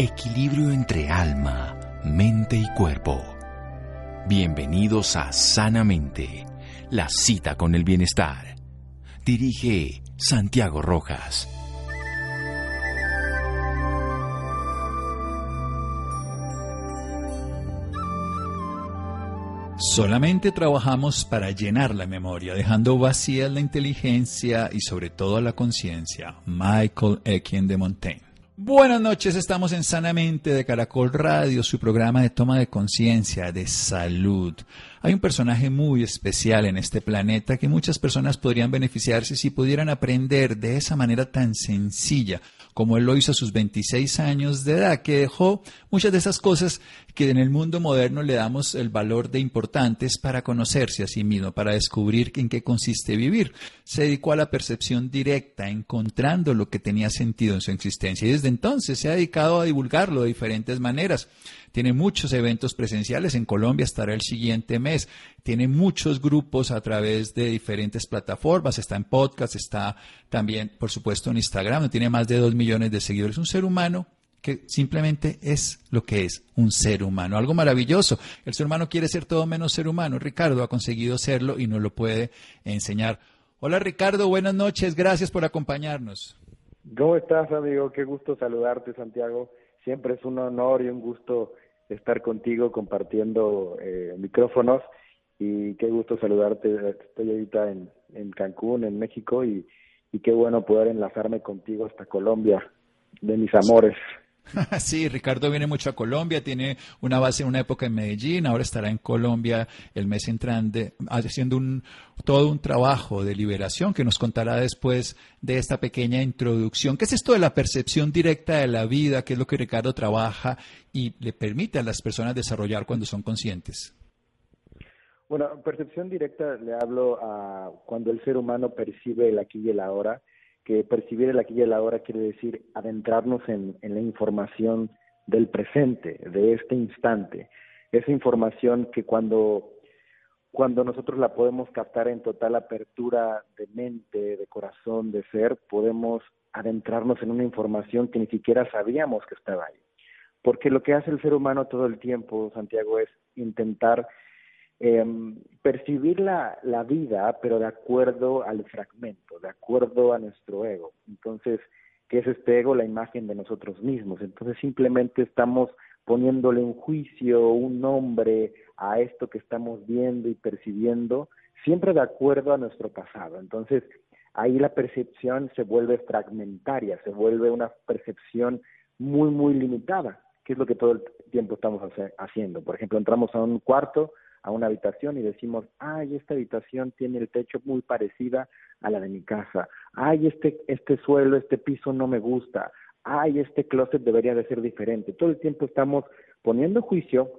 Equilibrio entre alma, mente y cuerpo. Bienvenidos a Sanamente, la cita con el bienestar. Dirige Santiago Rojas. Solamente trabajamos para llenar la memoria, dejando vacía la inteligencia y sobre todo la conciencia. Michael Ekin de Montaigne. Buenas noches, estamos en Sanamente de Caracol Radio, su programa de toma de conciencia, de salud. Hay un personaje muy especial en este planeta que muchas personas podrían beneficiarse si pudieran aprender de esa manera tan sencilla como él lo hizo a sus 26 años de edad, que dejó muchas de esas cosas que en el mundo moderno le damos el valor de importantes para conocerse a sí mismo, para descubrir en qué consiste vivir. Se dedicó a la percepción directa, encontrando lo que tenía sentido en su existencia y desde entonces se ha dedicado a divulgarlo de diferentes maneras. Tiene muchos eventos presenciales. En Colombia estará el siguiente mes. Tiene muchos grupos a través de diferentes plataformas. Está en podcast, está también, por supuesto, en Instagram. Tiene más de dos millones de seguidores. Un ser humano que simplemente es lo que es, un ser humano. Algo maravilloso. El ser humano quiere ser todo menos ser humano. Ricardo ha conseguido serlo y nos lo puede enseñar. Hola Ricardo, buenas noches. Gracias por acompañarnos. ¿Cómo estás, amigo? Qué gusto saludarte, Santiago siempre es un honor y un gusto estar contigo compartiendo eh, micrófonos y qué gusto saludarte. Estoy ahorita en, en Cancún, en México, y, y qué bueno poder enlazarme contigo hasta Colombia, de mis amores. Ricardo viene mucho a Colombia, tiene una base en una época en Medellín, ahora estará en Colombia el mes entrante haciendo un, todo un trabajo de liberación que nos contará después de esta pequeña introducción. ¿Qué es esto de la percepción directa de la vida? ¿Qué es lo que Ricardo trabaja y le permite a las personas desarrollar cuando son conscientes? Bueno, percepción directa le hablo a cuando el ser humano percibe el aquí y el ahora que percibir el aquí y el ahora quiere decir adentrarnos en, la información del presente, de este instante. Esa información que cuando, cuando nosotros la podemos captar en total apertura de mente, de corazón, de ser, podemos adentrarnos en una información que ni siquiera sabíamos que estaba ahí. Porque lo que hace el ser humano todo el tiempo, Santiago, es intentar eh, percibir la, la vida, pero de acuerdo al fragmento, de acuerdo a nuestro ego. Entonces, ¿qué es este ego? La imagen de nosotros mismos. Entonces, simplemente estamos poniéndole un juicio, un nombre a esto que estamos viendo y percibiendo, siempre de acuerdo a nuestro pasado. Entonces, ahí la percepción se vuelve fragmentaria, se vuelve una percepción muy, muy limitada, que es lo que todo el tiempo estamos haciendo. Por ejemplo, entramos a un cuarto, a una habitación y decimos, ay, esta habitación tiene el techo muy parecida a la de mi casa, ay, este, este suelo, este piso no me gusta, ay, este closet debería de ser diferente. Todo el tiempo estamos poniendo juicio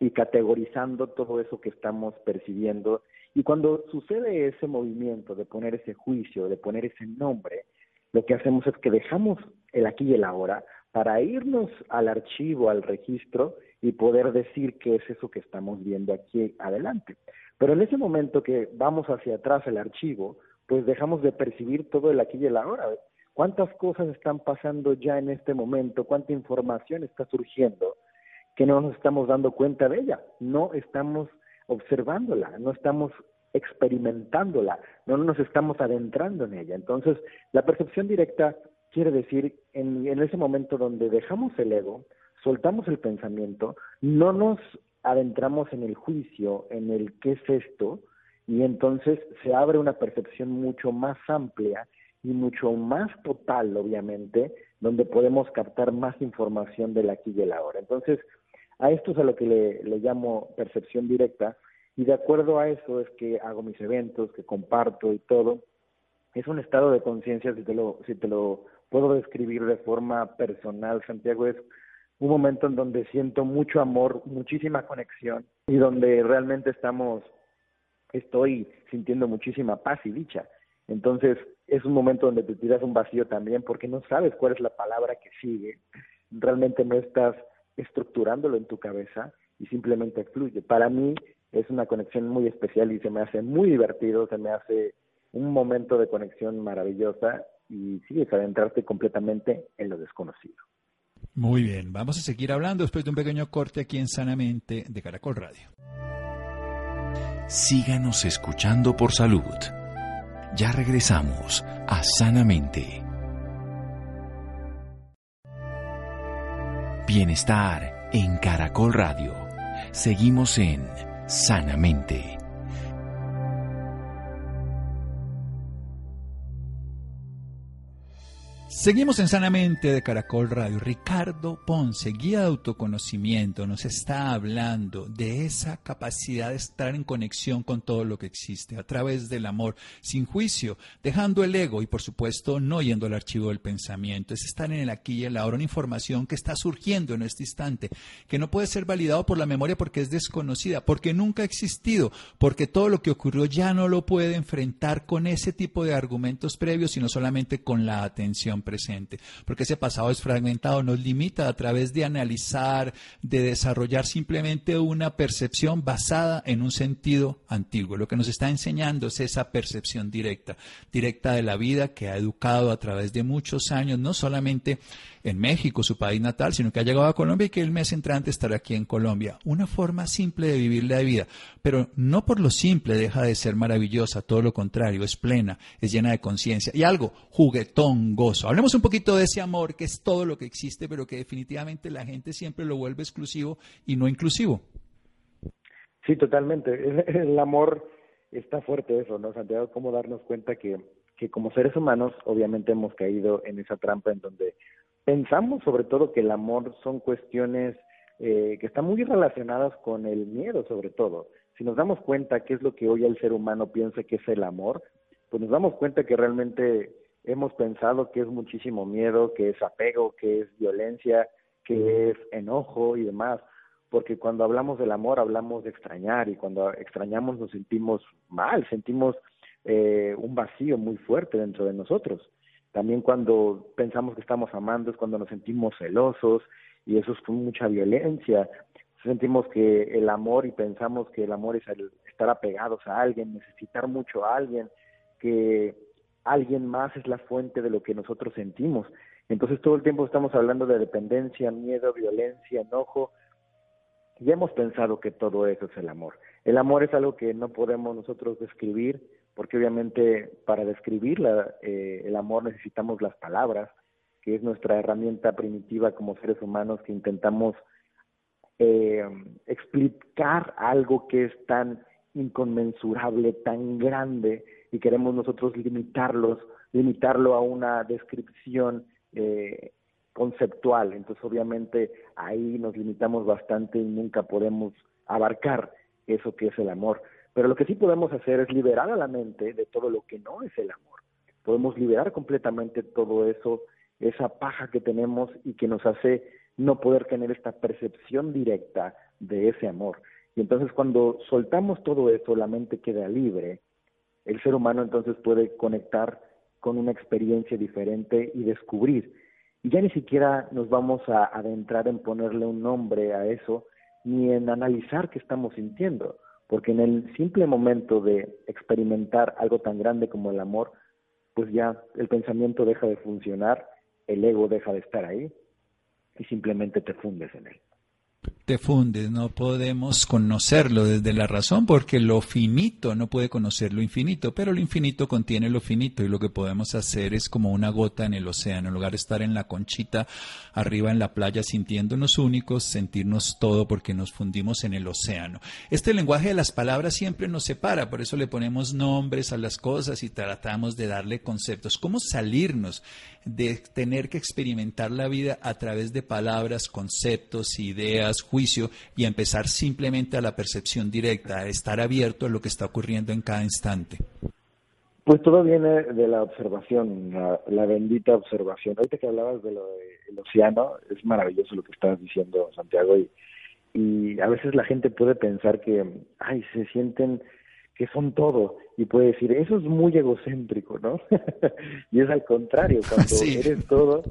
y categorizando todo eso que estamos percibiendo. Y cuando sucede ese movimiento de poner ese juicio, de poner ese nombre, lo que hacemos es que dejamos el aquí y el ahora para irnos al archivo, al registro y poder decir qué es eso que estamos viendo aquí adelante. Pero en ese momento que vamos hacia atrás el archivo, pues dejamos de percibir todo el aquí y el ahora. ¿Cuántas cosas están pasando ya en este momento? ¿Cuánta información está surgiendo que no nos estamos dando cuenta de ella? No estamos observándola, no estamos experimentándola, no nos estamos adentrando en ella. Entonces, la percepción directa quiere decir en, ese momento donde dejamos el ego, soltamos el pensamiento, no nos adentramos en el juicio, en el qué es esto, y entonces se abre una percepción mucho más amplia y mucho más total, obviamente, donde podemos captar más información del aquí y el ahora. Entonces, a esto es a lo que le, le llamo percepción directa, y de acuerdo a eso es que hago mis eventos, que comparto y todo. Es un estado de conciencia, si te lo, si te lo puedo describir de forma personal, Santiago, es un momento en donde siento mucho amor, muchísima conexión y donde realmente estamos, estoy sintiendo muchísima paz y dicha. Entonces es un momento donde te tiras un vacío también porque no sabes cuál es la palabra que sigue, realmente no estás estructurándolo en tu cabeza y simplemente fluye. Para mí es una conexión muy especial y se me hace muy divertido, se me hace un momento de conexión maravillosa y sigues adentrarte completamente en lo desconocido. Muy bien, vamos a seguir hablando después de un pequeño corte aquí en Sanamente de Caracol Radio. Síganos escuchando por salud. Ya regresamos a Sanamente. Bienestar en Caracol Radio. Seguimos en Sanamente. Seguimos en Sanamente de Caracol Radio. Ricardo Ponce, guía de autoconocimiento, nos está hablando de esa capacidad de estar en conexión con todo lo que existe a través del amor, sin juicio, dejando el ego y por supuesto no yendo al archivo del pensamiento. Es estar en el aquí y el ahora, una información que está surgiendo en este instante, que no puede ser validado por la memoria porque es desconocida, porque nunca ha existido, porque todo lo que ocurrió ya no lo puede enfrentar con ese tipo de argumentos previos, sino solamente con la atención presente, porque ese pasado es fragmentado, nos limita a través de analizar, de desarrollar simplemente una percepción basada en un sentido antiguo. Lo que nos está enseñando es esa percepción directa, directa de la vida que ha educado a través de muchos años, no solamente en México, su país natal, sino que ha llegado a Colombia y que el mes entrante estará aquí en Colombia. Una forma simple de vivir la vida, pero no por lo simple deja de ser maravillosa, todo lo contrario, es plena, es llena de conciencia y algo, juguetón, gozo. Hablemos un poquito de ese amor que es todo lo que existe, pero que definitivamente la gente siempre lo vuelve exclusivo y no inclusivo. Sí, totalmente. El amor está fuerte eso, ¿no, Santiago? Cómo darnos cuenta que, que como seres humanos obviamente hemos caído en esa trampa en donde pensamos sobre todo que el amor son cuestiones eh, que están muy relacionadas con el miedo sobre todo. Si nos damos cuenta qué es lo que hoy el ser humano piensa que es el amor, pues nos damos cuenta que realmente hemos pensado que es muchísimo miedo, que es apego, que es violencia, que es enojo y demás, porque cuando hablamos del amor hablamos de extrañar y cuando extrañamos nos sentimos mal, sentimos eh, un vacío muy fuerte dentro de nosotros. También cuando pensamos que estamos amando es cuando nos sentimos celosos y eso es con mucha violencia. Sentimos que el amor y pensamos que el amor es el estar apegados a alguien, necesitar mucho a alguien, que alguien más es la fuente de lo que nosotros sentimos. Entonces todo el tiempo estamos hablando de dependencia, miedo, violencia, enojo, y hemos pensado que todo eso es el amor. El amor es algo que no podemos nosotros describir, porque obviamente para describir eh, el amor necesitamos las palabras, que es nuestra herramienta primitiva como seres humanos que intentamos eh, explicar algo que es tan inconmensurable, tan grande, y queremos nosotros limitarlos, limitarlo a una descripción eh, conceptual. Entonces, obviamente, ahí nos limitamos bastante y nunca podemos abarcar eso que es el amor. Pero lo que sí podemos hacer es liberar a la mente de todo lo que no es el amor. Podemos liberar completamente todo eso, esa paja que tenemos y que nos hace no poder tener esta percepción directa de ese amor. Y entonces cuando soltamos todo eso, la mente queda libre, el ser humano entonces puede conectar con una experiencia diferente y descubrir. Y ya ni siquiera nos vamos a adentrar en ponerle un nombre a eso, ni en analizar qué estamos sintiendo porque en el simple momento de experimentar algo tan grande como el amor, pues ya el pensamiento deja de funcionar, el ego deja de estar ahí y simplemente te fundes en él. Te fundes, no podemos conocerlo desde la razón porque lo finito no puede conocer lo infinito, pero lo infinito contiene lo finito y lo que podemos hacer es como una gota en el océano, en lugar de estar en la conchita arriba en la playa sintiéndonos únicos, sentirnos todo porque nos fundimos en el océano. Este lenguaje de las palabras siempre nos separa, por eso le ponemos nombres a las cosas y tratamos de darle conceptos. ¿Cómo salirnos de tener que experimentar la vida a través de palabras, conceptos, ideas, juicio y empezar simplemente a la percepción directa, a estar abierto a lo que está ocurriendo en cada instante? Pues todo viene de la observación, la, bendita observación. Ahorita que hablabas de lo del océano, es maravilloso lo que estabas diciendo, Santiago, y, y a veces la gente puede pensar que, ay, se sienten que son todo, y puede decir, eso es muy egocéntrico, ¿no? y es al contrario, cuando eres todo,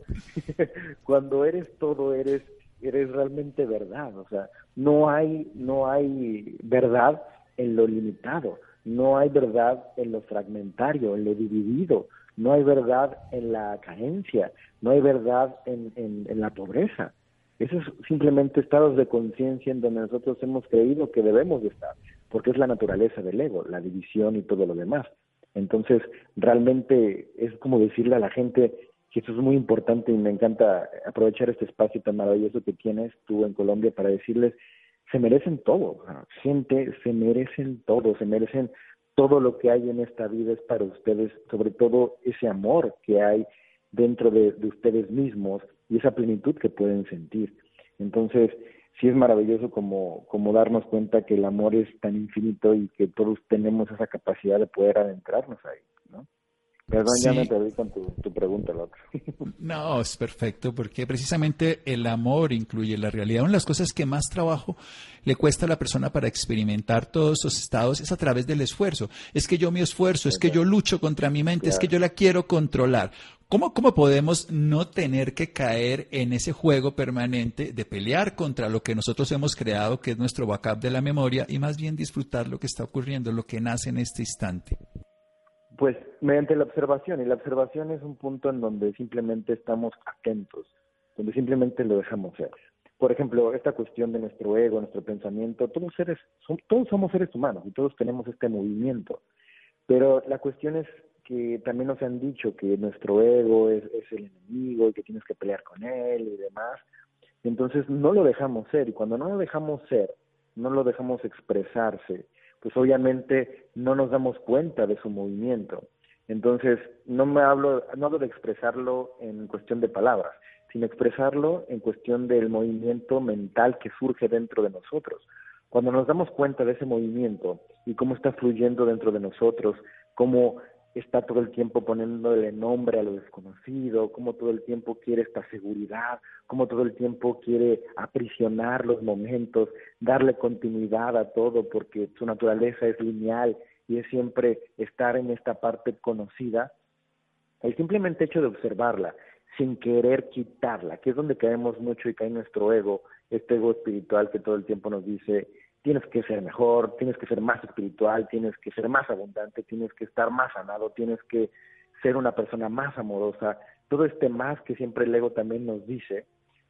cuando eres todo, eres eres realmente verdad, o sea, no hay, no hay verdad en lo limitado, no hay verdad en lo fragmentario, en lo dividido, no hay verdad en la carencia, no hay verdad en, en, la pobreza. Esos simplemente estados de conciencia en donde nosotros hemos creído que debemos de estar, porque es la naturaleza del ego, la división y todo lo demás. Entonces, realmente es como decirle a la gente, que eso es muy importante y me encanta aprovechar este espacio tan maravilloso que tienes tú en Colombia para decirles, se merecen todo, gente, se merecen todo, se merecen todo lo que hay en esta vida es para ustedes, sobre todo ese amor que hay dentro de, de ustedes mismos y esa plenitud que pueden sentir. Entonces, sí es maravilloso como, como darnos cuenta que el amor es tan infinito y que todos tenemos esa capacidad de poder adentrarnos ahí, Perdón, ya me perdí con tu, pregunta, Loco. No, es perfecto, porque precisamente el amor incluye la realidad. Una de las cosas que más trabajo le cuesta a la persona para experimentar todos esos estados es a través del esfuerzo. Es que yo me esfuerzo, es que yo lucho contra mi mente, es que yo la quiero controlar. ¿Cómo, ¿Cómo podemos no tener que caer en ese juego permanente de pelear contra lo que nosotros hemos creado, que es nuestro backup de la memoria, y más bien disfrutar lo que está ocurriendo, lo que nace en este instante? Pues mediante la observación, y la observación es un punto en donde simplemente estamos atentos, donde simplemente lo dejamos ser. Por ejemplo, esta cuestión de nuestro ego, nuestro pensamiento, todos seres, todos somos seres humanos y todos tenemos este movimiento, pero la cuestión es que también nos han dicho que nuestro ego es, es el enemigo y que tienes que pelear con él y demás. Entonces no lo dejamos ser y cuando no lo dejamos ser, no lo dejamos expresarse, pues obviamente no nos damos cuenta de su movimiento. Entonces, no me hablo, no hablo de expresarlo en cuestión de palabras, sino expresarlo en cuestión del movimiento mental que surge dentro de nosotros. Cuando nos damos cuenta de ese movimiento y cómo está fluyendo dentro de nosotros, cómo está todo el tiempo poniéndole nombre a lo desconocido, cómo todo el tiempo quiere esta seguridad, cómo todo el tiempo quiere aprisionar los momentos, darle continuidad a todo porque su naturaleza es lineal y es siempre estar en esta parte conocida. El simplemente hecho de observarla sin querer quitarla, que es donde caemos mucho y cae nuestro ego, este ego espiritual que todo el tiempo nos dice, tienes que ser mejor, tienes que ser más espiritual, tienes que ser más abundante, tienes que estar más sanado, tienes que ser una persona más amorosa, todo este más que siempre el ego también nos dice,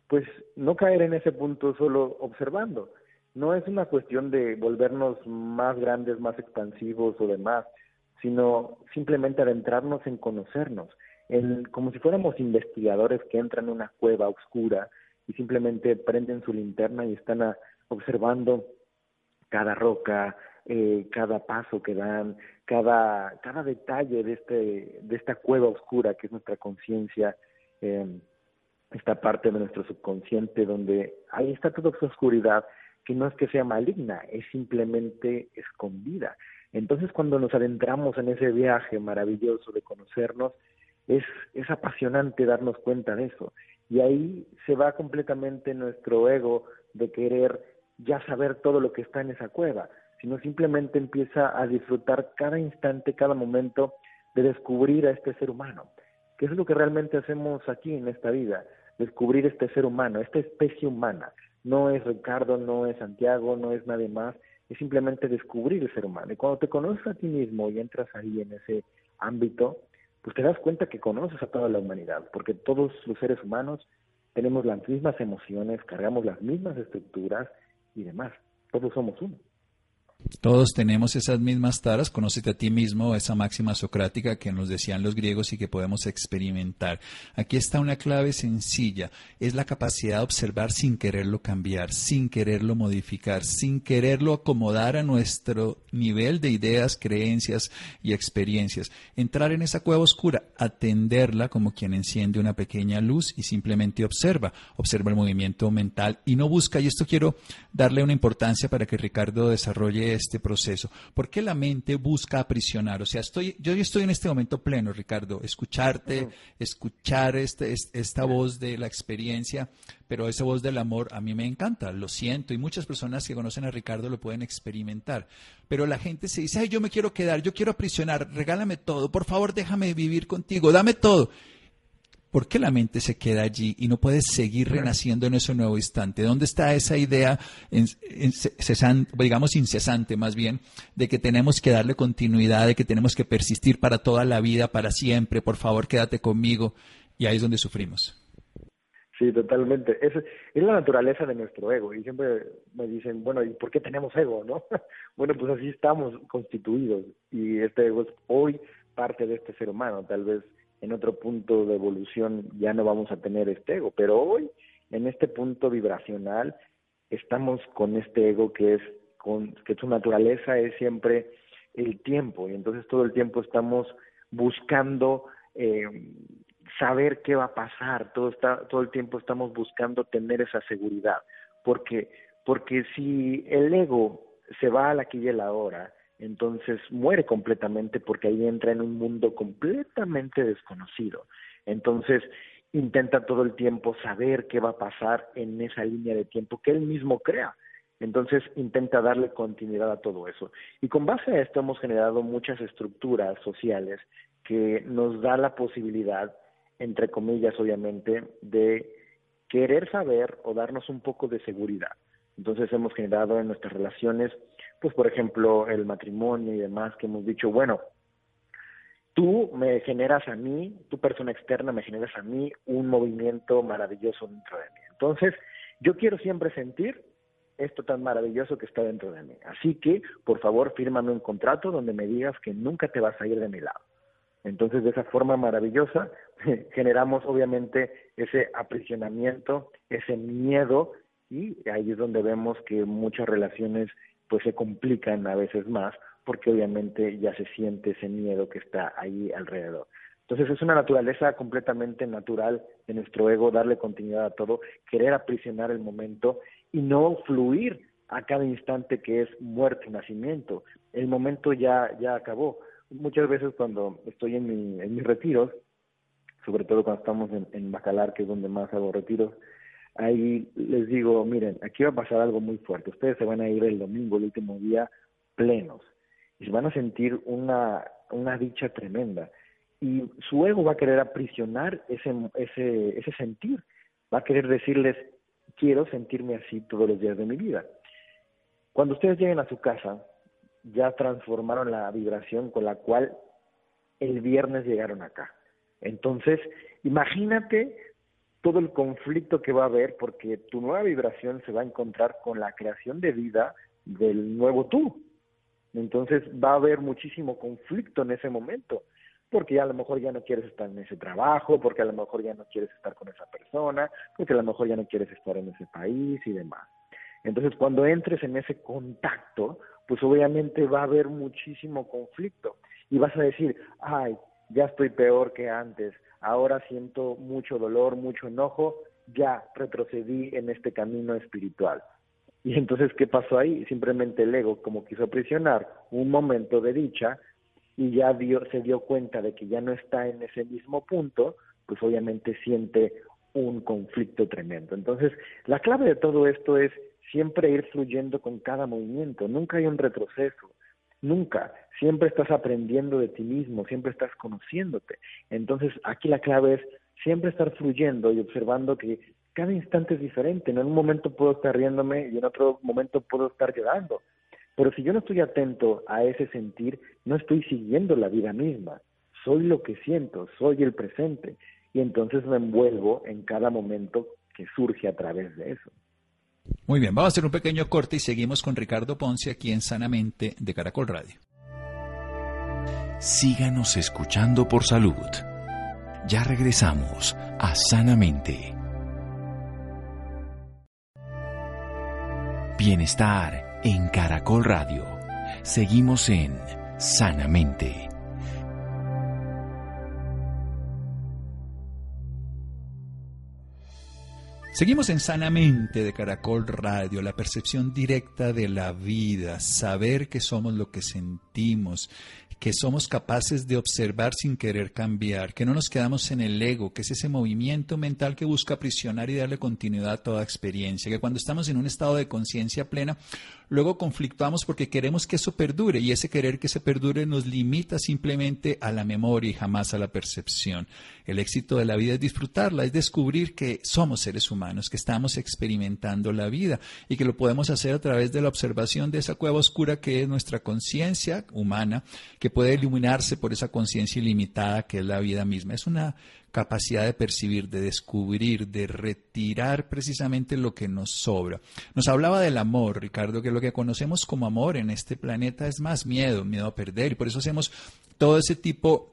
pues no caer en ese punto solo observando. No es una cuestión de volvernos más grandes, más expansivos o demás, sino simplemente adentrarnos en conocernos, en, como si fuéramos investigadores que entran en una cueva oscura y simplemente prenden su linterna y están observando cada roca, eh, cada paso que dan, cada, cada detalle de, este, de esta cueva oscura que es nuestra conciencia, eh, esta parte de nuestro subconsciente donde ahí está toda esa oscuridad que no es que sea maligna, es simplemente escondida. Entonces cuando nos adentramos en ese viaje maravilloso de conocernos, es, es apasionante darnos cuenta de eso. Y ahí se va completamente nuestro ego de querer ya saber todo lo que está en esa cueva, sino simplemente empieza a disfrutar cada instante, cada momento de descubrir a este ser humano, que es lo que realmente hacemos aquí en esta vida, descubrir este ser humano, esta especie humana. No es Ricardo, no es Santiago, no es nadie más, es simplemente descubrir el ser humano. Y cuando te conoces a ti mismo y entras ahí en ese ámbito, pues te das cuenta que conoces a toda la humanidad, porque todos los seres humanos tenemos las mismas emociones, cargamos las mismas estructuras y demás. Todos somos uno. Todos tenemos esas mismas taras, conócete a ti mismo, esa máxima socrática que nos decían los griegos y que podemos experimentar. Aquí está una clave sencilla, es la capacidad de observar sin quererlo cambiar, sin quererlo modificar, sin quererlo acomodar a nuestro nivel de ideas, creencias y experiencias. Entrar en esa cueva oscura, atenderla como quien enciende una pequeña luz y simplemente observa, observa el movimiento mental y no busca, y esto quiero darle una importancia para que Ricardo desarrolle este proceso? ¿Por qué la mente busca aprisionar? O sea, estoy, yo estoy en este momento pleno, Ricardo, escucharte, escuchar este, esta voz de la experiencia, pero esa voz del amor a mí me encanta, lo siento, y muchas personas que conocen a Ricardo lo pueden experimentar. Pero la gente se dice, ay, yo me quiero quedar, yo quiero aprisionar, regálame todo, por favor déjame vivir contigo, dame todo. ¿Por qué la mente se queda allí y no puede seguir renaciendo en ese nuevo instante? ¿Dónde está esa idea, digamos incesante más bien, de que tenemos que darle continuidad, de que tenemos que persistir para toda la vida, para siempre, por favor quédate conmigo? Y ahí es donde sufrimos. Sí, totalmente. Es, es la naturaleza de nuestro ego. Y siempre me dicen, bueno, ¿y por qué tenemos ego, no? bueno, pues así estamos constituidos. Y este ego es hoy parte de este ser humano. Tal vez en otro punto de evolución ya no vamos a tener este ego, pero hoy en este punto vibracional estamos con este ego que es con que su naturaleza es siempre el tiempo y entonces todo el tiempo estamos buscando eh, saber qué va a pasar, todo está todo el tiempo estamos buscando tener esa seguridad, porque porque si el ego se va a la aquí y a la hora entonces muere completamente porque ahí entra en un mundo completamente desconocido. Entonces intenta todo el tiempo saber qué va a pasar en esa línea de tiempo que él mismo crea. Entonces intenta darle continuidad a todo eso. Y con base a esto hemos generado muchas estructuras sociales que nos da la posibilidad, entre comillas obviamente, de querer saber o darnos un poco de seguridad. Entonces hemos generado en nuestras relaciones pues por ejemplo el matrimonio y demás que hemos dicho, bueno, tú me generas a mí, tu persona externa me generas a mí un movimiento maravilloso dentro de mí. Entonces, yo quiero siempre sentir esto tan maravilloso que está dentro de mí. Así que, por favor, fírmame un contrato donde me digas que nunca te vas a ir de mi lado. Entonces, de esa forma maravillosa, generamos obviamente ese aprisionamiento, ese miedo, y ahí es donde vemos que muchas relaciones pues se complican a veces más porque obviamente ya se siente ese miedo que está ahí alrededor. Entonces es una naturaleza completamente natural de nuestro ego darle continuidad a todo, querer aprisionar el momento y no fluir a cada instante que es muerte nacimiento. El momento ya ya acabó. Muchas veces cuando estoy en, mi, en mis retiros, sobre todo cuando estamos en, en Bacalar, que es donde más hago retiros, ahí les digo, miren, aquí va a pasar algo muy fuerte. Ustedes se van a ir el domingo, el último día, plenos. Y van a sentir una, una dicha tremenda. Y su ego va a querer aprisionar ese, ese, ese sentir. Va a querer decirles, quiero sentirme así todos los días de mi vida. Cuando ustedes lleguen a su casa, ya transformaron la vibración con la cual el viernes llegaron acá. Entonces, imagínate todo el conflicto que va a haber porque tu nueva vibración se va a encontrar con la creación de vida del nuevo tú. Entonces va a haber muchísimo conflicto en ese momento, porque a lo mejor ya no quieres estar en ese trabajo, porque a lo mejor ya no quieres estar con esa persona, porque a lo mejor ya no quieres estar en ese país y demás. Entonces cuando entres en ese contacto, pues obviamente va a haber muchísimo conflicto y vas a decir, ay, ya estoy peor que antes, ahora siento mucho dolor, mucho enojo, ya retrocedí en este camino espiritual. Y entonces, ¿qué pasó ahí? Simplemente el ego, como quiso aprisionar un momento de dicha y ya se dio cuenta de que ya no está en ese mismo punto, pues obviamente siente un conflicto tremendo. Entonces, la clave de todo esto es siempre ir fluyendo con cada movimiento, nunca hay un retroceso, Nunca. Siempre estás aprendiendo de ti mismo, siempre estás conociéndote. Entonces, aquí la clave es siempre estar fluyendo y observando que cada instante es diferente. En un momento puedo estar riéndome y en otro momento puedo estar llorando. Pero si yo no estoy atento a ese sentir, no estoy siguiendo la vida misma. Soy lo que siento, soy el presente. Y entonces me envuelvo en cada momento que surge a través de eso. Muy bien, vamos a hacer un pequeño corte y seguimos con Ricardo Ponce aquí en Sanamente de Caracol Radio. Síganos escuchando por salud. Ya regresamos a Sanamente. Bienestar en Caracol Radio. Seguimos en Sanamente. Seguimos en Sanamente de Caracol Radio, la percepción directa de la vida, saber que somos lo que sentimos, que somos capaces de observar sin querer cambiar, que no nos quedamos en el ego, que es ese movimiento mental que busca aprisionar y darle continuidad a toda experiencia, que cuando estamos en un estado de conciencia plena, luego conflictuamos porque queremos que eso perdure y ese querer que se perdure nos limita simplemente a la memoria y jamás a la percepción. El éxito de la vida es disfrutarla, es descubrir que somos seres humanos, que estamos experimentando la vida y que lo podemos hacer a través de la observación de esa cueva oscura que es nuestra conciencia humana, que puede iluminarse por esa conciencia ilimitada que es la vida misma. Es una capacidad de percibir, de descubrir, de retirar precisamente lo que nos sobra. Nos hablaba del amor, Ricardo, que lo que conocemos como amor en este planeta es más miedo, miedo a perder, y por eso hacemos todo ese tipo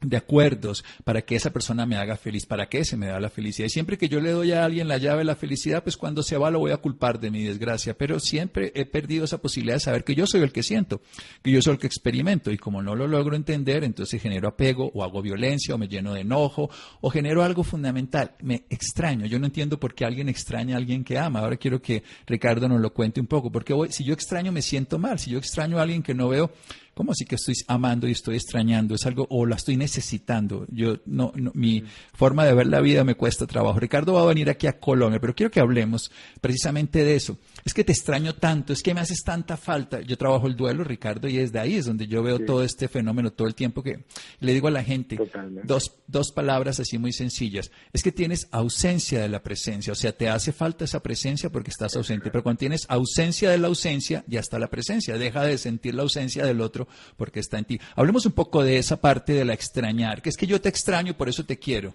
de acuerdos para que esa persona me haga feliz, para que se me da la felicidad. Y siempre que yo le doy a alguien la llave de la felicidad, pues cuando se va lo voy a culpar de mi desgracia, pero siempre he perdido esa posibilidad de saber que yo soy el que siento, que yo soy el que experimento. Y como no lo logro entender, entonces genero apego o hago violencia o me lleno de enojo o genero algo fundamental, me extraño, yo no entiendo por qué alguien extraña a alguien que ama. Ahora quiero que Ricardo nos lo cuente un poco, porque si yo extraño me siento mal, si yo extraño a alguien que no veo, ¿Cómo así que estoy amando y estoy extrañando? Es algo, o la estoy necesitando. Yo, no, mi forma de ver la vida me cuesta trabajo. Ricardo va a venir aquí a Colombia, pero quiero que hablemos precisamente de eso. Es que te extraño tanto, es que me haces tanta falta. Yo trabajo el duelo, Ricardo, y desde ahí es donde yo veo todo este fenómeno todo el tiempo que le digo a la gente dos, dos palabras así muy sencillas. Es que tienes ausencia de la presencia, o sea, te hace falta esa presencia porque estás ausente, pero cuando tienes ausencia de la ausencia, ya está la presencia. Deja de sentir la ausencia del otro porque está en ti. Hablemos un poco de esa parte de la extrañar, que es que yo te extraño, por eso te quiero.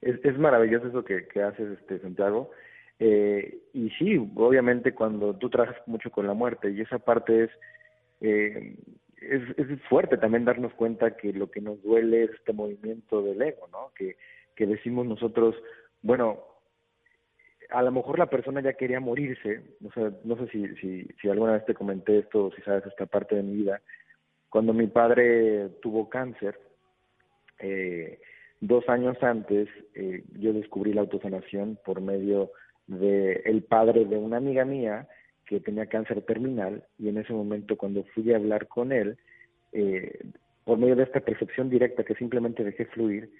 Es, es maravilloso eso que, que haces, este Santiago. Eh, y sí, obviamente cuando tú trabajas mucho con la muerte y esa parte es eh, es, es fuerte también darnos cuenta que lo que nos duele es este movimiento del ego, ¿no? Que, que decimos nosotros, bueno, a lo mejor la persona ya quería morirse, o sea, no sé si, si, si alguna vez te comenté esto o si sabes esta parte de mi vida, cuando mi padre tuvo cáncer, eh, dos años antes eh, yo descubrí la autosanación por medio de el padre de una amiga mía que tenía cáncer terminal y en ese momento cuando fui a hablar con él, eh, por medio de esta percepción directa que simplemente dejé fluir,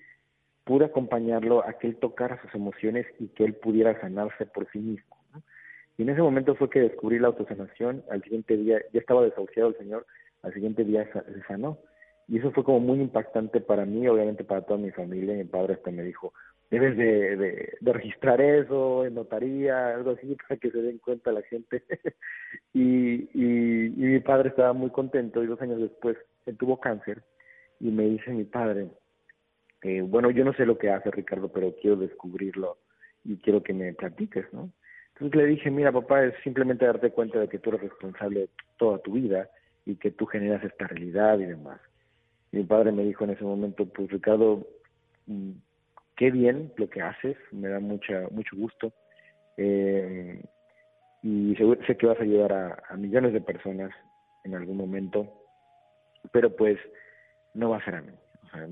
pude acompañarlo a que él tocara sus emociones y que él pudiera sanarse por sí mismo. Y en ese momento fue que descubrí la autosanación, al siguiente día ya estaba desahuciado el Señor, al siguiente día se sanó. Y eso fue como muy impactante para mí, obviamente para toda mi familia. Mi padre hasta me dijo, debes de, de, registrar eso en notaría, algo así, para que se den cuenta la gente. y, y, mi padre estaba muy contento y dos años después él tuvo cáncer y me dice mi padre, eh, bueno, yo no sé lo que hace Ricardo, pero quiero descubrirlo y quiero que me platiques, ¿no? Entonces le dije, mira papá, es simplemente darte cuenta de que tú eres responsable de toda tu vida y que tú generas esta realidad y demás. Mi padre me dijo en ese momento, pues Ricardo, mm, qué bien lo que haces, me da mucha, mucho gusto. Eh, y sé que vas a ayudar a, millones de personas en algún momento, pero pues no va a ser a mí.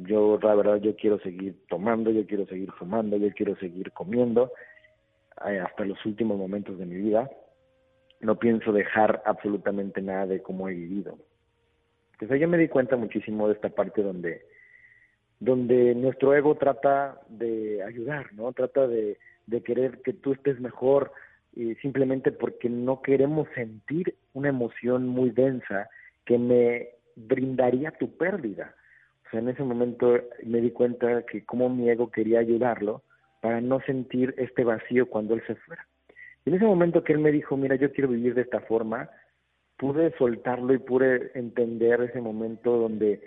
yo, la verdad, yo quiero seguir tomando, yo quiero seguir fumando, yo quiero seguir comiendo eh, hasta los últimos momentos de mi vida. No pienso dejar absolutamente nada de cómo he vivido. Entonces yo me di cuenta muchísimo de esta parte donde donde nuestro ego trata de ayudar, ¿no? Trata de, querer que tú estés mejor y simplemente porque no queremos sentir una emoción muy densa que me brindaría tu pérdida. O sea, en ese momento me di cuenta que como mi ego quería ayudarlo para no sentir este vacío cuando él se fuera. Y en ese momento que él me dijo, mira, yo quiero vivir de esta forma, pude soltarlo y pude entender ese momento donde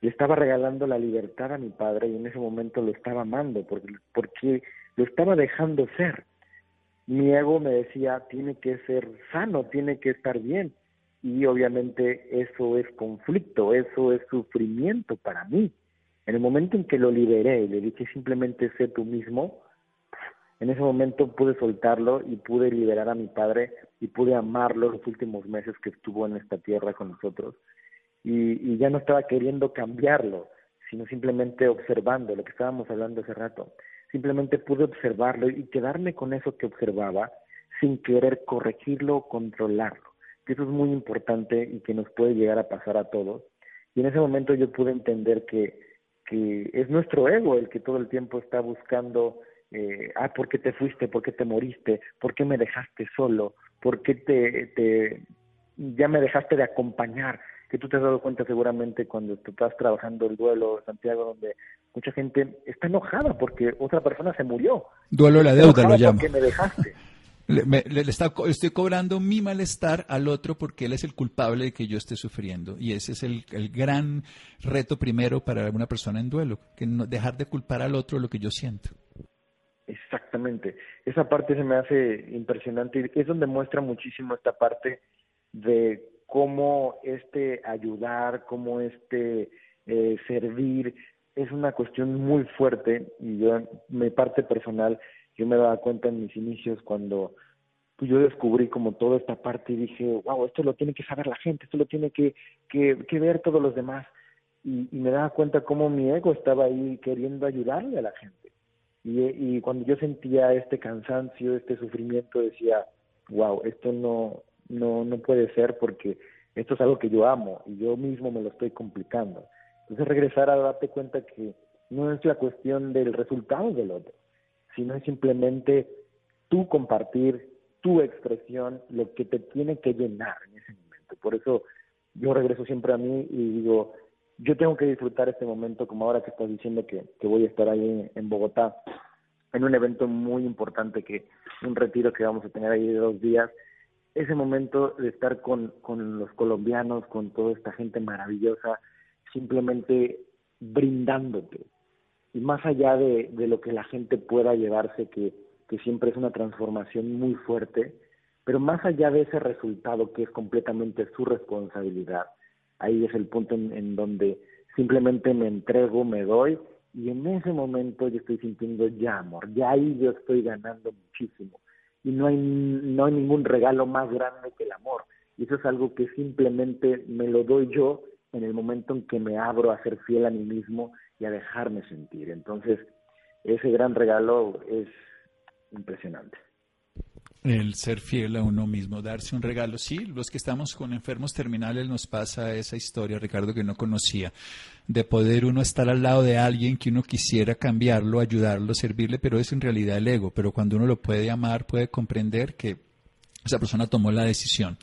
le estaba regalando la libertad a mi padre y en ese momento lo estaba amando porque, porque lo estaba dejando ser. Mi ego me decía, tiene que ser sano, tiene que estar bien. Y obviamente eso es conflicto, eso es sufrimiento para mí. En el momento en que lo liberé y le dije simplemente sé tú mismo, en ese momento pude soltarlo y pude liberar a mi padre y pude amarlo los últimos meses que estuvo en esta tierra con nosotros. Y, y ya no estaba queriendo cambiarlo, sino simplemente observando lo que estábamos hablando hace rato. Simplemente pude observarlo y quedarme con eso que observaba sin querer corregirlo o controlarlo. Que eso es muy importante y que nos puede llegar a pasar a todos. Y en ese momento yo pude entender que, que es nuestro ego el que todo el tiempo está buscando eh, ah, ¿por qué te fuiste? ¿Por qué te moriste? ¿Por qué me dejaste solo? ¿Por qué te, te ya me dejaste de acompañar? Que tú te has dado cuenta seguramente cuando tú estás trabajando el duelo, Santiago, donde mucha gente está enojada porque otra persona se murió. Duelo de la deuda lo llama. Porque me dejaste. Le, me, le está, estoy cobrando mi malestar al otro porque él es el culpable de que yo esté sufriendo. Y ese es el, el gran reto primero para una persona en duelo, que no, dejar de culpar al otro lo que yo siento. Exactamente. Esa parte se me hace impresionante y es donde muestra muchísimo esta parte de cómo este ayudar, cómo este eh, servir es una cuestión muy fuerte y yo, mi parte personal, yo me daba cuenta en mis inicios cuando yo descubrí como toda esta parte y dije, wow, esto lo tiene que saber la gente, esto lo tiene que, que, que ver todos los demás. Y, y me daba cuenta cómo mi ego estaba ahí queriendo ayudarle a la gente y, cuando yo sentía este cansancio, este sufrimiento, decía, wow, esto no, no, no puede ser porque esto es algo que yo amo y yo mismo me lo estoy complicando. Entonces regresar a darte cuenta que no es la cuestión del resultado del otro, sino es simplemente tú compartir tu expresión, lo que te tiene que llenar en ese momento. Por eso yo regreso siempre a mí y digo, yo tengo que disfrutar este momento, como ahora que estás diciendo que, que voy a estar ahí en, Bogotá, en un evento muy importante, que un retiro que vamos a tener ahí de dos días. Ese momento de estar con, con los colombianos, con toda esta gente maravillosa, simplemente brindándote. Y más allá de, de lo que la gente pueda llevarse, que, que siempre es una transformación muy fuerte, pero más allá de ese resultado que es completamente su responsabilidad, ahí es el punto en, donde simplemente me entrego, me doy y en ese momento yo estoy sintiendo ya amor, ya ahí yo estoy ganando muchísimo y no hay no hay ningún regalo más grande que el amor y eso es algo que simplemente me lo doy yo en el momento en que me abro a ser fiel a mí mismo y a dejarme sentir. Entonces ese gran regalo es impresionante el ser fiel a uno mismo, darse un regalo. Sí, los que estamos con enfermos terminales nos pasa esa historia, Ricardo, que no conocía, de poder uno estar al lado de alguien que uno quisiera cambiarlo, ayudarlo, servirle, pero es en realidad el ego. Pero cuando uno lo puede amar, puede comprender que esa persona tomó la decisión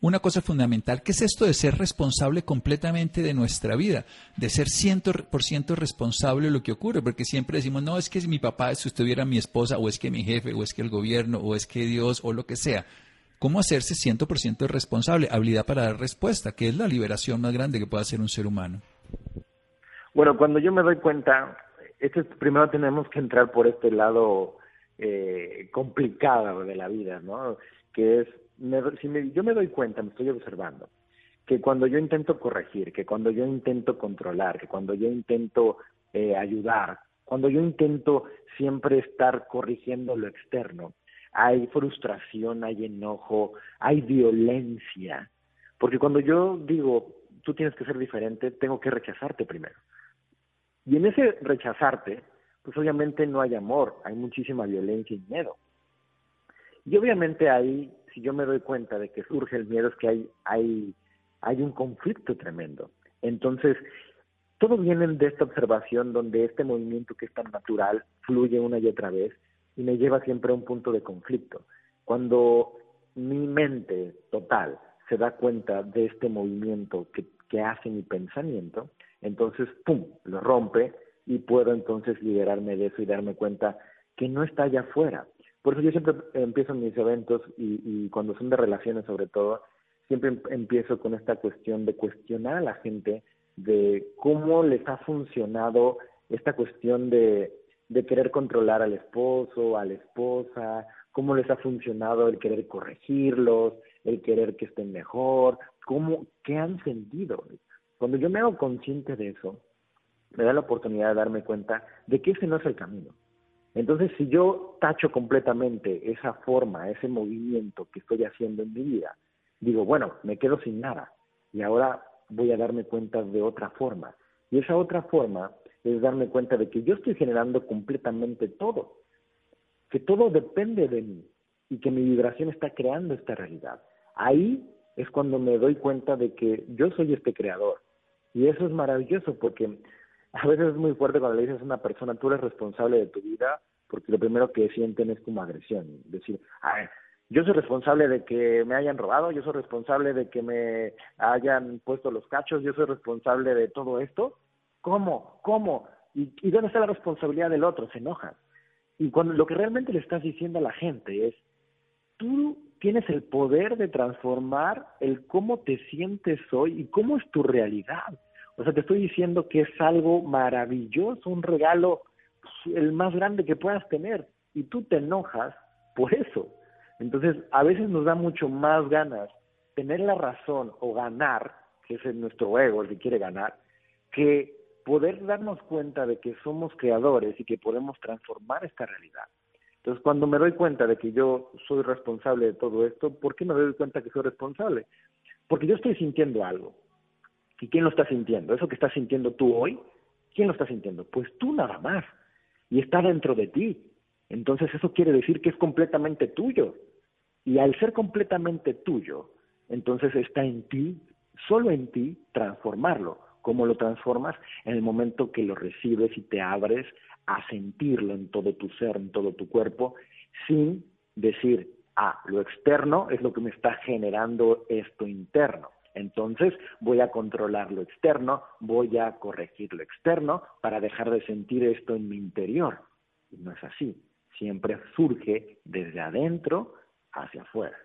una cosa fundamental, que es esto de ser responsable completamente de nuestra vida, de ser 100% responsable de lo que ocurre, porque siempre decimos, no, es que si mi papá, si usted hubiera mi esposa, o es que mi jefe, o es que el gobierno, o es que Dios, o lo que sea. ¿Cómo hacerse 100% responsable? Habilidad para dar respuesta, que es la liberación más grande que puede hacer un ser humano. Bueno, cuando yo me doy cuenta, este, primero tenemos que entrar por este lado eh, complicado de la vida, ¿no? Que es si me, yo me doy cuenta, me estoy observando, que cuando yo intento corregir, que cuando yo intento controlar, que cuando yo intento eh, ayudar, cuando yo intento siempre estar corrigiendo lo externo, hay frustración, hay enojo, hay violencia. Porque cuando yo digo, tú tienes que ser diferente, tengo que rechazarte primero. Y en ese rechazarte, pues obviamente no hay amor, hay muchísima violencia y miedo. Y obviamente ahí si yo me doy cuenta de que surge el miedo es que hay, hay, hay un conflicto tremendo. Entonces, todo viene de esta observación donde este movimiento que es tan natural fluye una y otra vez y me lleva siempre a un punto de conflicto. Cuando mi mente total se da cuenta de este movimiento que, que hace mi pensamiento, entonces, ¡pum!, lo rompe y puedo entonces liberarme de eso y darme cuenta que no está allá afuera. Por eso yo siempre empiezo mis eventos y, cuando son de relaciones sobre todo, siempre em, empiezo con esta cuestión de cuestionar a la gente de cómo les ha funcionado esta cuestión de, de querer controlar al esposo, a la esposa, cómo les ha funcionado el querer corregirlos, el querer que estén mejor, cómo, qué han sentido. Cuando yo me hago consciente de eso, me da la oportunidad de darme cuenta de que ese no es el camino. Entonces, si yo tacho completamente esa forma, ese movimiento que estoy haciendo en mi vida, digo, bueno, me quedo sin nada y ahora voy a darme cuenta de otra forma. Y esa otra forma es darme cuenta de que yo estoy generando completamente todo, que todo depende de mí y que mi vibración está creando esta realidad. Ahí es cuando me doy cuenta de que yo soy este creador. Y eso es maravilloso porque a veces es muy fuerte cuando le dices a una persona, tú eres responsable de tu vida, porque lo primero que sienten es como agresión. Decir, ver, yo soy responsable de que me hayan robado, yo soy responsable de que me hayan puesto los cachos, yo soy responsable de todo esto. ¿Cómo? ¿Cómo? ¿Y, y dónde está la responsabilidad del otro? Se enojan. Y cuando lo que realmente le estás diciendo a la gente es, tú tienes el poder de transformar el cómo te sientes hoy y cómo es tu realidad. O sea, te estoy diciendo que es algo maravilloso, un regalo pues, el más grande que puedas tener y tú te enojas por eso. Entonces, a veces nos da mucho más ganas tener la razón o ganar, que es nuestro ego el que quiere ganar, que poder darnos cuenta de que somos creadores y que podemos transformar esta realidad. Entonces, cuando me doy cuenta de que yo soy responsable de todo esto, ¿por qué me doy cuenta que soy responsable? Porque yo estoy sintiendo algo. ¿Y quién lo está sintiendo? Eso que estás sintiendo tú hoy, ¿quién lo está sintiendo? Pues tú nada más. Y está dentro de ti. Entonces eso quiere decir que es completamente tuyo. Y al ser completamente tuyo, entonces está en ti, solo en ti, transformarlo. ¿Cómo lo transformas? En el momento que lo recibes y te abres a sentirlo en todo tu ser, en todo tu cuerpo, sin decir, ah, lo externo es lo que me está generando esto interno. Entonces voy a controlar lo externo, voy a corregir lo externo para dejar de sentir esto en mi interior. Y no es así. Siempre surge desde adentro hacia afuera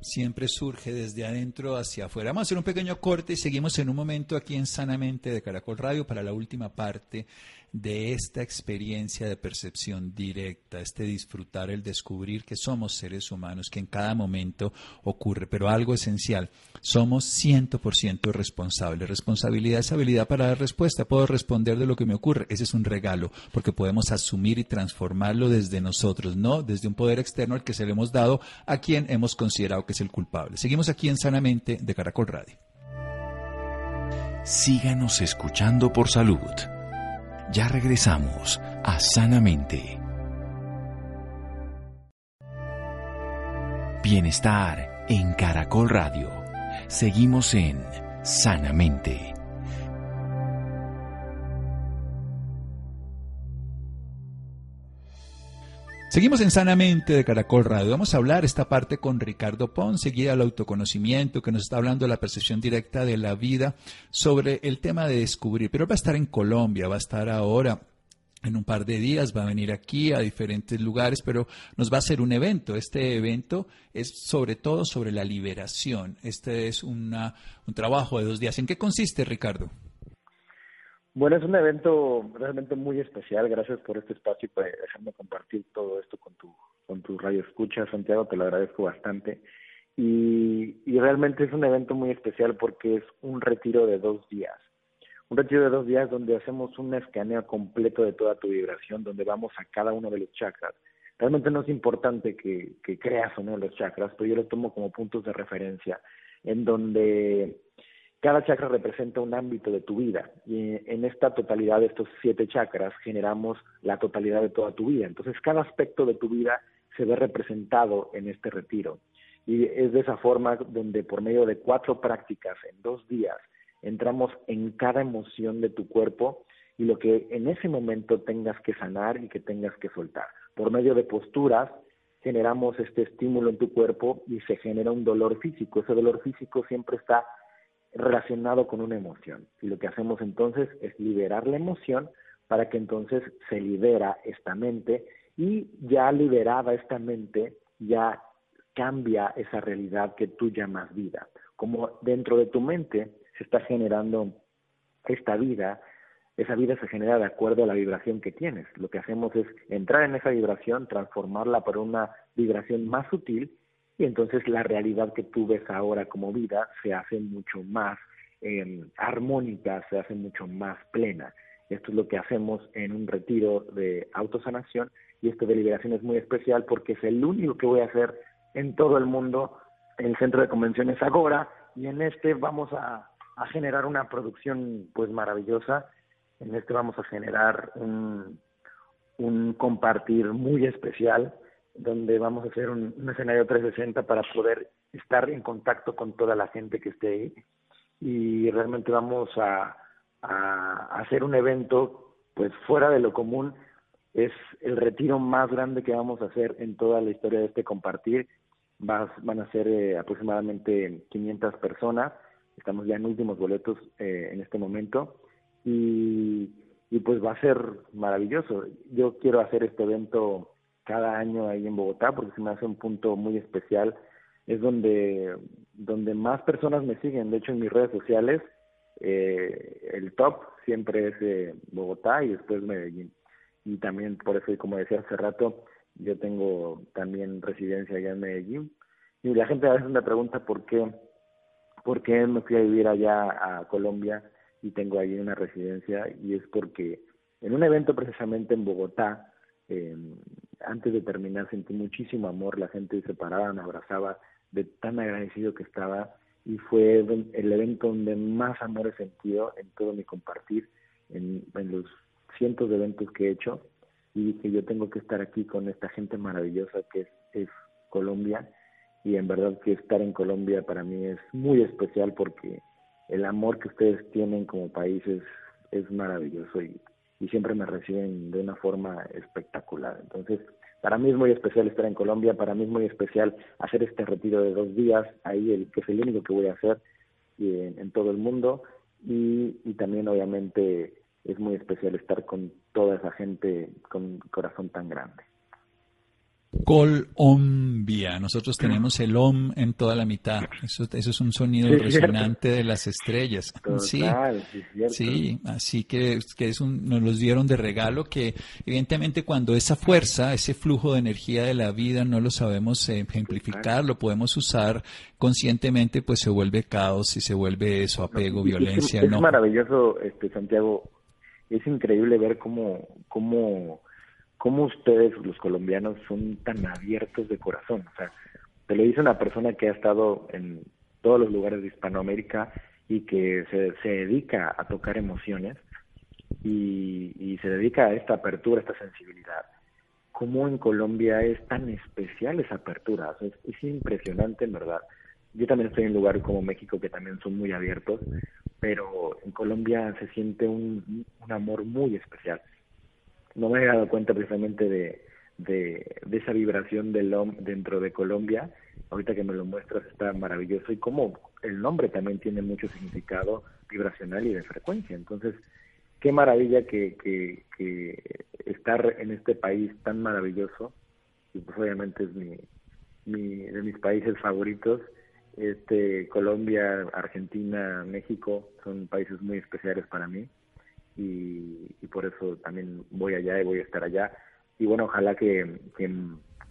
siempre surge desde adentro hacia afuera. Vamos a hacer un pequeño corte y seguimos en un momento aquí en Sanamente de Caracol Radio para la última parte de esta experiencia de percepción directa, este disfrutar, el descubrir que somos seres humanos, que en cada momento ocurre, pero algo esencial, somos 100% responsables. Responsabilidad es habilidad para dar respuesta, puedo responder de lo que me ocurre, ese es un regalo, porque podemos asumir y transformarlo desde nosotros, no desde un poder externo al que se le hemos dado a quien hemos considerado que es el culpable. Seguimos aquí en Sanamente de Caracol Radio. Síganos escuchando por salud. Ya regresamos a Sanamente. Bienestar en Caracol Radio. Seguimos en Sanamente. Seguimos en Sanamente de Caracol Radio. Vamos a hablar esta parte con Ricardo Ponce, guía al autoconocimiento, que nos está hablando de la percepción directa de la vida sobre el tema de descubrir. Pero va a estar en Colombia, va a estar ahora en un par de días, va a venir aquí a diferentes lugares, pero nos va a hacer un evento. Este evento es sobre todo sobre la liberación. Este es una, un trabajo de dos días. ¿En qué consiste, Ricardo? Bueno, es un evento realmente muy especial. Gracias por este espacio y por dejarme compartir todo esto con tu, con tu radio escucha, Santiago. Te lo agradezco bastante. Y, y realmente es un evento muy especial porque es un retiro de dos días. Un retiro de dos días donde hacemos un escaneo completo de toda tu vibración, donde vamos a cada uno de los chakras. Realmente no es importante que, que creas o no los chakras, pero yo los tomo como puntos de referencia, en donde cada chakra representa un ámbito de tu vida y en esta totalidad de estos siete chakras generamos la totalidad de toda tu vida. Entonces cada aspecto de tu vida se ve representado en este retiro y es de esa forma donde por medio de cuatro prácticas en dos días entramos en cada emoción de tu cuerpo y lo que en ese momento tengas que sanar y que tengas que soltar. Por medio de posturas generamos este estímulo en tu cuerpo y se genera un dolor físico. Ese dolor físico siempre está relacionado con una emoción. Y lo que hacemos entonces es liberar la emoción para que entonces se libera esta mente y ya liberada esta mente, ya cambia esa realidad que tú llamas vida. Como dentro de tu mente se está generando esta vida, esa vida se genera de acuerdo a la vibración que tienes. Lo que hacemos es entrar en esa vibración, transformarla por una vibración más sutil y entonces la realidad que tú ves ahora como vida se hace mucho más eh, armónica, se hace mucho más plena. Esto es lo que hacemos en un retiro de autosanación y esto de liberación es muy especial porque es el único que voy a hacer en todo el mundo el centro de convenciones Agora y en este vamos a, generar una producción pues maravillosa en este vamos a generar un compartir muy especial donde vamos a hacer un, escenario 360 para poder estar en contacto con toda la gente que esté ahí y realmente vamos a, hacer un evento pues fuera de lo común es el retiro más grande que vamos a hacer en toda la historia de este compartir van a ser eh, aproximadamente 500 personas. Estamos ya en últimos boletos eh, en este momento y pues va a ser maravilloso. Yo quiero hacer este evento cada año ahí en Bogotá porque se me hace un punto muy especial. Es donde, donde más personas me siguen. De hecho, en mis redes sociales, eh, el top siempre es Bogotá y después Medellín. Y también, por eso, como decía hace rato, yo tengo también residencia allá en Medellín. Y la gente a veces me pregunta por qué, por qué me fui a vivir allá a Colombia y tengo allí una residencia. Y es porque en un evento precisamente en Bogotá, eh, antes de terminar sentí muchísimo amor, la gente se paraba, me abrazaba, de tan agradecido que estaba y fue el evento donde más amor he sentido en todo mi compartir, en, en los cientos de eventos que he hecho y que yo tengo que estar aquí con esta gente maravillosa que es, Colombia y en verdad que estar en Colombia para mí es muy especial porque el amor que ustedes tienen como país es, maravilloso y, y siempre me reciben de una forma espectacular. Entonces, para mí es muy especial estar en Colombia, para mí es muy especial hacer este retiro de dos días, ahí el que es el único que voy a hacer en, en todo el mundo y, y también obviamente es muy especial estar con toda esa gente con corazón tan grande. Colombia. Nosotros tenemos el OM en toda la mitad. Eso, eso es un sonido resonante de las estrellas. sí, sí, así que, que es un, nos los dieron de regalo que evidentemente cuando esa fuerza, ese flujo de energía de la vida no lo sabemos ejemplificar, lo podemos usar conscientemente, pues se vuelve caos y se vuelve eso, apego, violencia. Es, maravilloso, este Santiago, es increíble ver cómo, cómo, cómo ustedes, los colombianos, son tan abiertos de corazón. O sea, te lo dice una persona que ha estado en todos los lugares de Hispanoamérica y que se, se dedica a tocar emociones y, y se dedica a esta apertura, esta sensibilidad. Cómo en Colombia es tan especial esa apertura. es, es impresionante, en verdad. Yo también estoy en lugares como México que también son muy abiertos, pero en Colombia se siente un, un amor muy especial. No me he dado cuenta precisamente de, de, esa vibración del OM dentro de Colombia. Ahorita que me lo muestras está maravilloso y como el nombre también tiene mucho significado vibracional y de frecuencia. Entonces, qué maravilla que, que, que estar en este país tan maravilloso y pues obviamente es mi, mi de mis países favoritos este Colombia, Argentina, México son países muy especiales para mí y, por eso también voy allá y voy a estar allá y bueno ojalá que, que,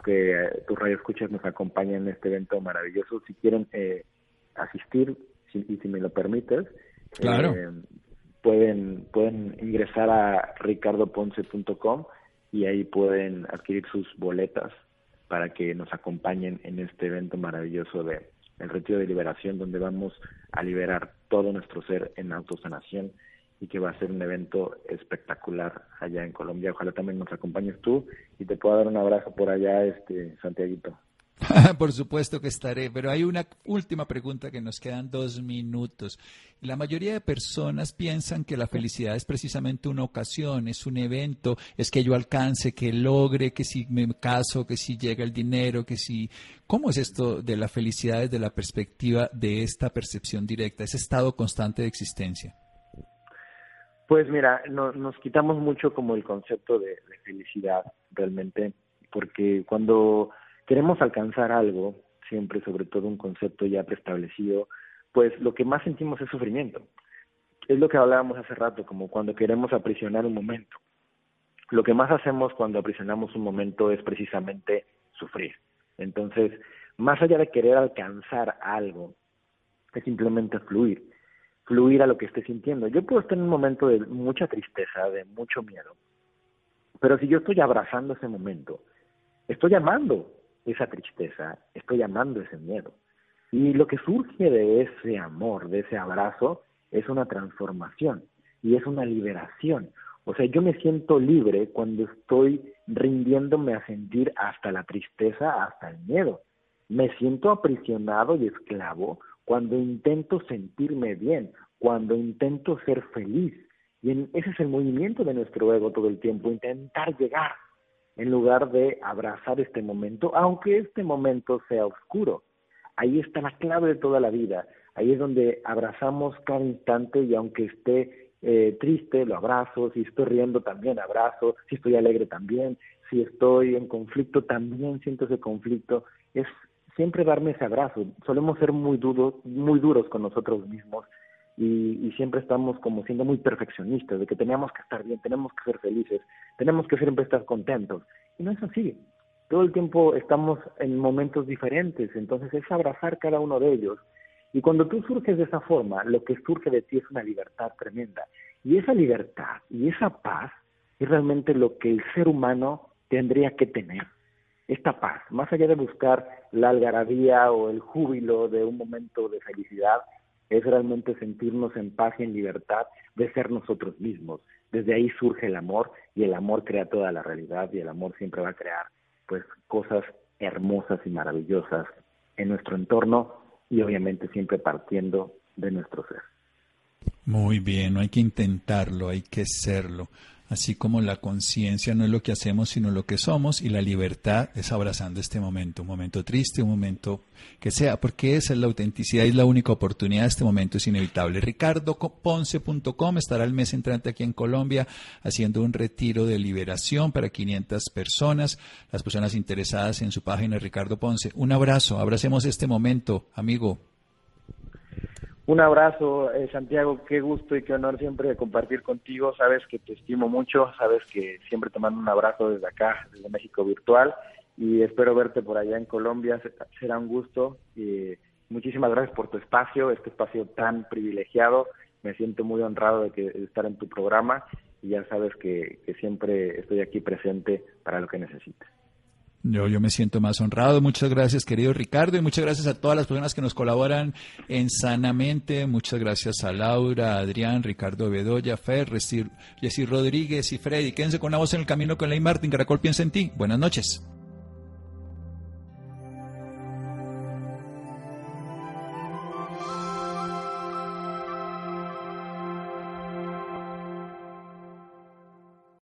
que tus radioescuchas nos acompañen en este evento maravilloso si quieren eh, asistir y si me lo permites claro. Eh, pueden pueden ingresar a ricardoponce.com y ahí pueden adquirir sus boletas para que nos acompañen en este evento maravilloso de el retiro de liberación, donde vamos a liberar todo nuestro ser en autosanación y que va a ser un evento espectacular allá en Colombia. Ojalá también nos acompañes tú y te pueda dar un abrazo por allá, este Santiaguito. Por supuesto que estaré, pero hay una última pregunta que nos quedan dos minutos. La mayoría de personas piensan que la felicidad es precisamente una ocasión, es un evento, es que yo alcance, que logre, que si me caso, que si llega el dinero, que si... ¿Cómo es esto de la felicidad desde la perspectiva de esta percepción directa, ese estado constante de existencia? Pues mira, nos quitamos mucho como el concepto de felicidad realmente, porque cuando queremos alcanzar algo, siempre sobre todo un concepto ya preestablecido, pues lo que más sentimos es sufrimiento. Es lo que hablábamos hace rato, como cuando queremos aprisionar un momento. Lo que más hacemos cuando aprisionamos un momento es precisamente sufrir. Entonces, más allá de querer alcanzar algo, es simplemente fluir, fluir a lo que esté sintiendo. Yo puedo estar en un momento de mucha tristeza, de mucho miedo, pero si yo estoy abrazando ese momento, estoy amando esa tristeza, estoy amando ese miedo. Y lo que surge de ese amor, de ese abrazo, es una transformación y es una liberación. O sea, yo me siento libre cuando estoy rindiéndome a sentir hasta la tristeza, hasta el miedo. Me siento aprisionado y esclavo cuando intento sentirme bien, cuando intento ser feliz. Y ese es el movimiento de nuestro ego todo el tiempo, intentar llegar en lugar de abrazar este momento, aunque este momento sea oscuro. Ahí está la clave de toda la vida. Ahí es donde abrazamos cada instante y aunque esté eh, triste, lo abrazo. Si estoy riendo, también abrazo. Si estoy alegre, también. Si estoy en conflicto, también siento ese conflicto. Es siempre darme ese abrazo. Solemos ser muy duros, muy duros con nosotros mismos y, siempre estamos como siendo muy perfeccionistas, de que tenemos que estar bien, tenemos que ser felices, tenemos que siempre estar contentos. Y no es así. Todo el tiempo estamos en momentos diferentes, entonces es abrazar cada uno de ellos. Y cuando tú surges de esa forma, lo que surge de ti es una libertad tremenda. Y esa libertad y esa paz es realmente lo que el ser humano tendría que tener. Esta paz, más allá de buscar la algarabía o el júbilo de un momento de felicidad, es realmente sentirnos en paz y en libertad de ser nosotros mismos. Desde ahí surge el amor y el amor crea toda la realidad y el amor siempre va a crear pues cosas hermosas y maravillosas en nuestro entorno y obviamente siempre partiendo de nuestro ser. Muy bien, no hay que intentarlo, hay que serlo así como la conciencia no es lo que hacemos, sino lo que somos, y la libertad es abrazando este momento, un momento triste, un momento que sea, porque esa es la autenticidad y es la única oportunidad, este momento es inevitable. ricardoponce.com estará el mes entrante aquí en Colombia haciendo un retiro de liberación para 500 personas, las personas interesadas en su página Ricardo Ponce. Un abrazo, abracemos este momento, amigo. Un abrazo, eh, Santiago, qué gusto y qué honor siempre compartir contigo. Sabes que te estimo mucho, sabes que siempre te mando un abrazo desde acá, desde México virtual, y espero verte por allá en Colombia. Será un gusto. Y muchísimas gracias por tu espacio, este espacio tan privilegiado. Me siento muy honrado de, que, de estar en tu programa y ya sabes que, que siempre estoy aquí presente para lo que necesites. Yo, yo me siento más honrado. Muchas gracias, querido Ricardo, y muchas gracias a todas las personas que nos colaboran en Sanamente. Muchas gracias a Laura, Adrián, Ricardo Bedoya, Fer, Jessy Rodríguez y Freddy. Quédense con la voz en el camino con Ley Martín. Caracol piensa en ti. Buenas noches.